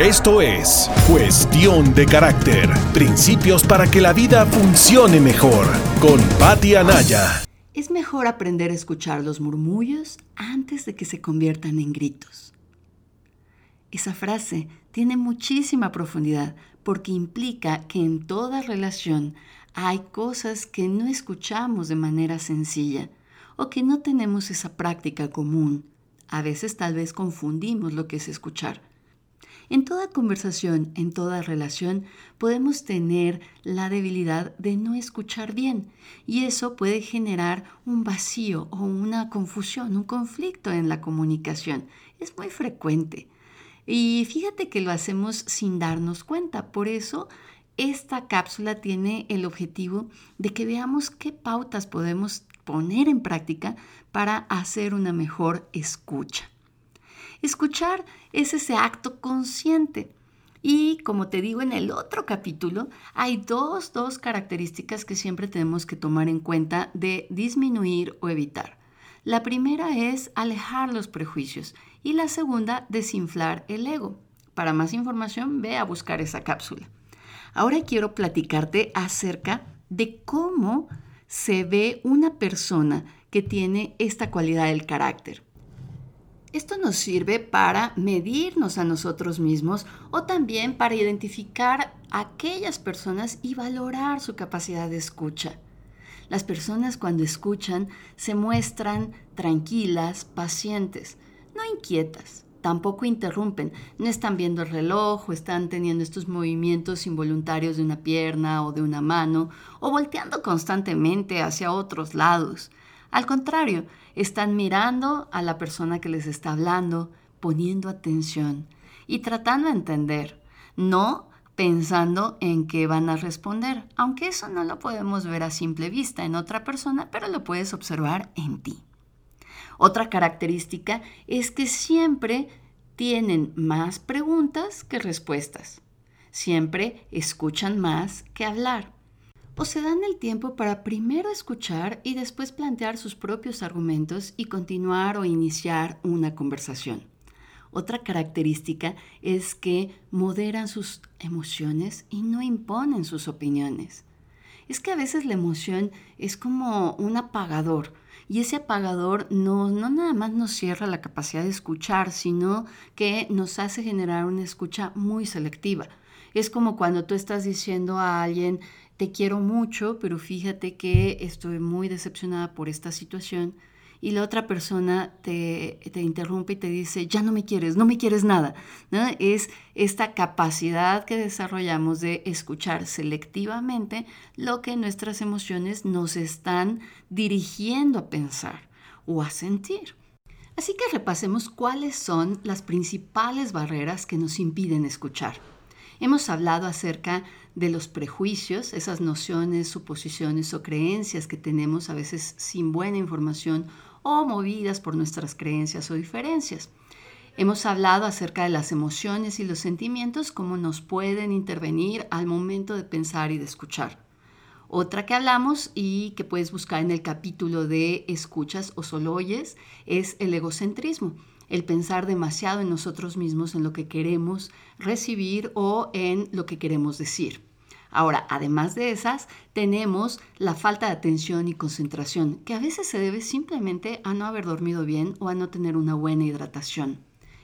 Esto es Cuestión de Carácter, principios para que la vida funcione mejor, con Patti Anaya. Es mejor aprender a escuchar los murmullos antes de que se conviertan en gritos. Esa frase tiene muchísima profundidad porque implica que en toda relación hay cosas que no escuchamos de manera sencilla o que no tenemos esa práctica común. A veces tal vez confundimos lo que es escuchar. En toda conversación, en toda relación, podemos tener la debilidad de no escuchar bien y eso puede generar un vacío o una confusión, un conflicto en la comunicación. Es muy frecuente. Y fíjate que lo hacemos sin darnos cuenta. Por eso esta cápsula tiene el objetivo de que veamos qué pautas podemos poner en práctica para hacer una mejor escucha. Escuchar es ese acto consciente. Y como te digo en el otro capítulo, hay dos, dos características que siempre tenemos que tomar en cuenta de disminuir o evitar. La primera es alejar los prejuicios y la segunda, desinflar el ego. Para más información, ve a buscar esa cápsula. Ahora quiero platicarte acerca de cómo se ve una persona que tiene esta cualidad del carácter. Esto nos sirve para medirnos a nosotros mismos o también para identificar a aquellas personas y valorar su capacidad de escucha. Las personas cuando escuchan se muestran tranquilas, pacientes, no inquietas, tampoco interrumpen, no están viendo el reloj o están teniendo estos movimientos involuntarios de una pierna o de una mano o volteando constantemente hacia otros lados. Al contrario, están mirando a la persona que les está hablando, poniendo atención y tratando de entender, no pensando en qué van a responder, aunque eso no lo podemos ver a simple vista en otra persona, pero lo puedes observar en ti. Otra característica es que siempre tienen más preguntas que respuestas. Siempre escuchan más que hablar o se dan el tiempo para primero escuchar y después plantear sus propios argumentos y continuar o iniciar una conversación. Otra característica es que moderan sus emociones y no imponen sus opiniones. Es que a veces la emoción es como un apagador y ese apagador no, no nada más nos cierra la capacidad de escuchar, sino que nos hace generar una escucha muy selectiva. Es como cuando tú estás diciendo a alguien, te quiero mucho, pero fíjate que estoy muy decepcionada por esta situación. Y la otra persona te, interrumpe y te dice, ya no me quieres, no me quieres nada. Es esta capacidad que desarrollamos de escuchar selectivamente lo que nuestras emociones nos están dirigiendo a pensar o a sentir. Así que repasemos cuáles son las principales barreras que nos impiden escuchar. Hemos hablado acerca de los prejuicios, esas nociones, suposiciones o creencias que tenemos a veces sin buena información o movidas por nuestras creencias o diferencias. Hemos hablado acerca de las emociones y los sentimientos, cómo nos pueden intervenir al momento de pensar y de escuchar. Otra que hablamos y que puedes buscar en el capítulo de escuchas o solo oyes es el egocentrismo el pensar demasiado en nosotros mismos, en lo que queremos recibir o en lo que queremos decir. Ahora, además de esas, tenemos la falta de atención y concentración, que a veces se debe simplemente a no haber dormido bien o a no tener una buena hidratación.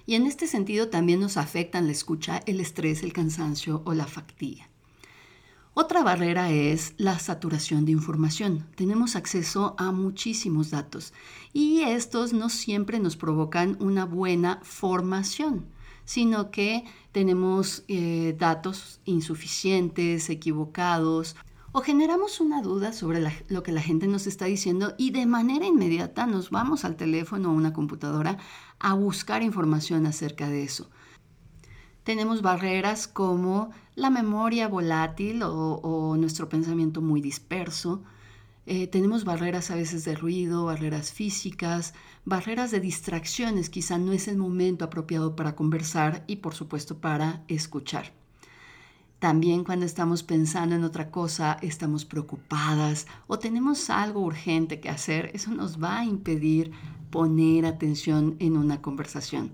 Y en este sentido también nos afectan la escucha, el estrés, el cansancio o la fatiga. Otra barrera es la saturación de información. Tenemos acceso a muchísimos datos y estos no siempre nos provocan una buena formación, sino que tenemos eh, datos insuficientes, equivocados o generamos una duda sobre lo que la gente nos está diciendo y de manera inmediata nos vamos al teléfono o una computadora a buscar información acerca de eso. Tenemos barreras como la memoria volátil o, nuestro pensamiento muy disperso. Eh, tenemos barreras a veces de ruido, barreras físicas, barreras de distracciones. Quizá no es el momento apropiado para conversar y por supuesto para escuchar. También cuando estamos pensando en otra cosa, estamos preocupadas o tenemos algo urgente que hacer, eso nos va a impedir poner atención en una conversación.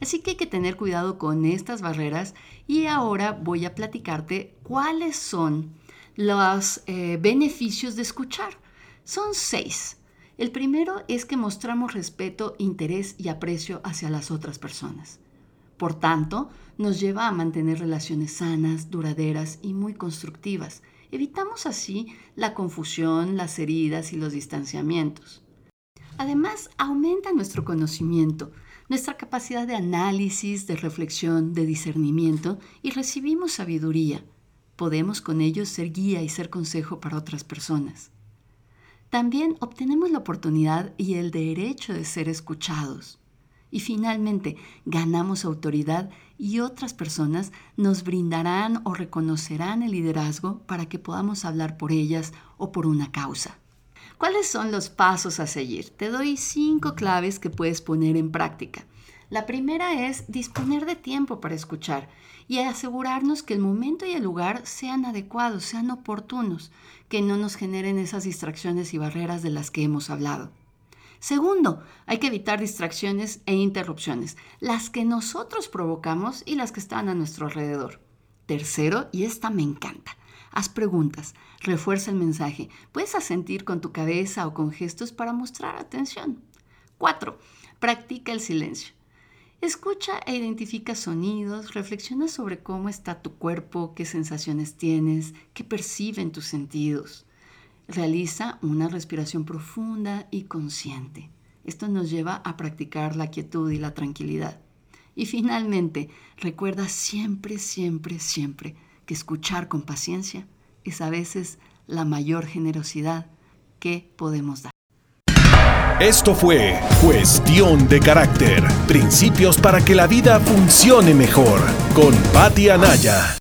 Así que hay que tener cuidado con estas barreras y ahora voy a platicarte cuáles son los eh, beneficios de escuchar. Son seis. El primero es que mostramos respeto, interés y aprecio hacia las otras personas. Por tanto, nos lleva a mantener relaciones sanas, duraderas y muy constructivas. Evitamos así la confusión, las heridas y los distanciamientos. Además, aumenta nuestro conocimiento, nuestra capacidad de análisis, de reflexión, de discernimiento y recibimos sabiduría. Podemos con ello ser guía y ser consejo para otras personas. También obtenemos la oportunidad y el derecho de ser escuchados. Y finalmente, ganamos autoridad y otras personas nos brindarán o reconocerán el liderazgo para que podamos hablar por ellas o por una causa. ¿Cuáles son los pasos a seguir? Te doy cinco claves que puedes poner en práctica. La primera es disponer de tiempo para escuchar y asegurarnos que el momento y el lugar sean adecuados, sean oportunos, que no nos generen esas distracciones y barreras de las que hemos hablado. Segundo, hay que evitar distracciones e interrupciones, las que nosotros provocamos y las que están a nuestro alrededor. Tercero, y esta me encanta, haz preguntas, refuerza el mensaje, puedes asentir con tu cabeza o con gestos para mostrar atención. Cuatro, practica el silencio. Escucha e identifica sonidos, reflexiona sobre cómo está tu cuerpo, qué sensaciones tienes, qué perciben tus sentidos. Realiza una respiración profunda y consciente. Esto nos lleva a practicar la quietud y la tranquilidad. Y finalmente, recuerda siempre, siempre, siempre que escuchar con paciencia es a veces la mayor generosidad que podemos dar. Esto fue Cuestión de Carácter, Principios para que la vida funcione mejor, con Patti Anaya.